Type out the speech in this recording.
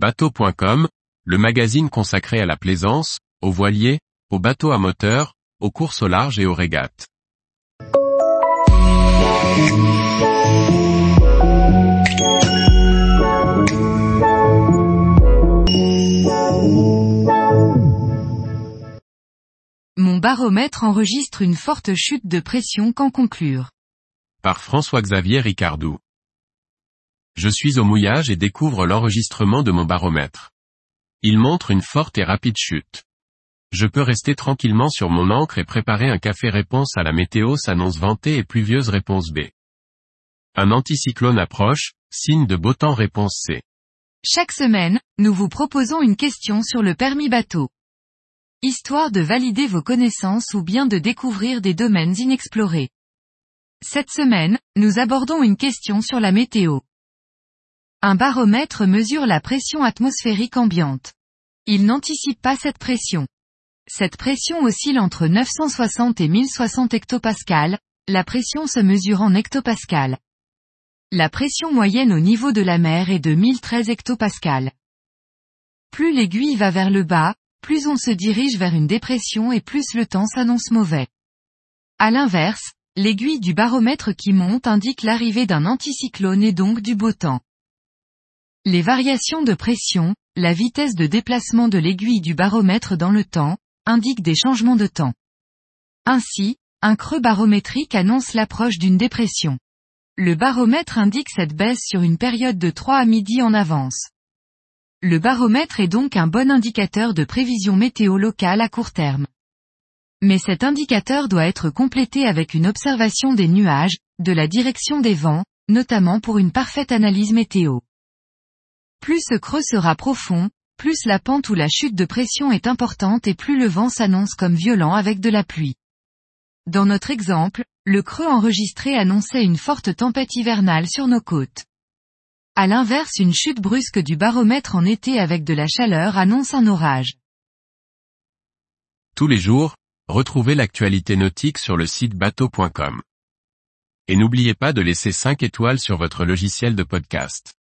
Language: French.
Bateau.com, le magazine consacré à la plaisance, aux voiliers, aux bateaux à moteur, aux courses au large et aux régates. Mon baromètre enregistre une forte chute de pression qu'en conclure. Par François-Xavier Ricardou. Je suis au mouillage et découvre l'enregistrement de mon baromètre. Il montre une forte et rapide chute. Je peux rester tranquillement sur mon encre et préparer un café réponse à la météo s'annonce ventée et pluvieuse réponse B. Un anticyclone approche, signe de beau temps réponse C. Chaque semaine, nous vous proposons une question sur le permis bateau. Histoire de valider vos connaissances ou bien de découvrir des domaines inexplorés. Cette semaine, nous abordons une question sur la météo. Un baromètre mesure la pression atmosphérique ambiante. Il n'anticipe pas cette pression. Cette pression oscille entre 960 et 1060 hectopascales, la pression se mesure en hectopascales. La pression moyenne au niveau de la mer est de 1013 hectopascales. Plus l'aiguille va vers le bas, plus on se dirige vers une dépression et plus le temps s'annonce mauvais. À l'inverse, l'aiguille du baromètre qui monte indique l'arrivée d'un anticyclone et donc du beau temps. Les variations de pression, la vitesse de déplacement de l'aiguille du baromètre dans le temps, indiquent des changements de temps. Ainsi, un creux barométrique annonce l'approche d'une dépression. Le baromètre indique cette baisse sur une période de 3 à midi en avance. Le baromètre est donc un bon indicateur de prévision météo locale à court terme. Mais cet indicateur doit être complété avec une observation des nuages, de la direction des vents, notamment pour une parfaite analyse météo. Plus ce creux sera profond, plus la pente ou la chute de pression est importante et plus le vent s'annonce comme violent avec de la pluie. Dans notre exemple, le creux enregistré annonçait une forte tempête hivernale sur nos côtes. À l'inverse une chute brusque du baromètre en été avec de la chaleur annonce un orage. Tous les jours, retrouvez l'actualité nautique sur le site bateau.com. Et n'oubliez pas de laisser 5 étoiles sur votre logiciel de podcast.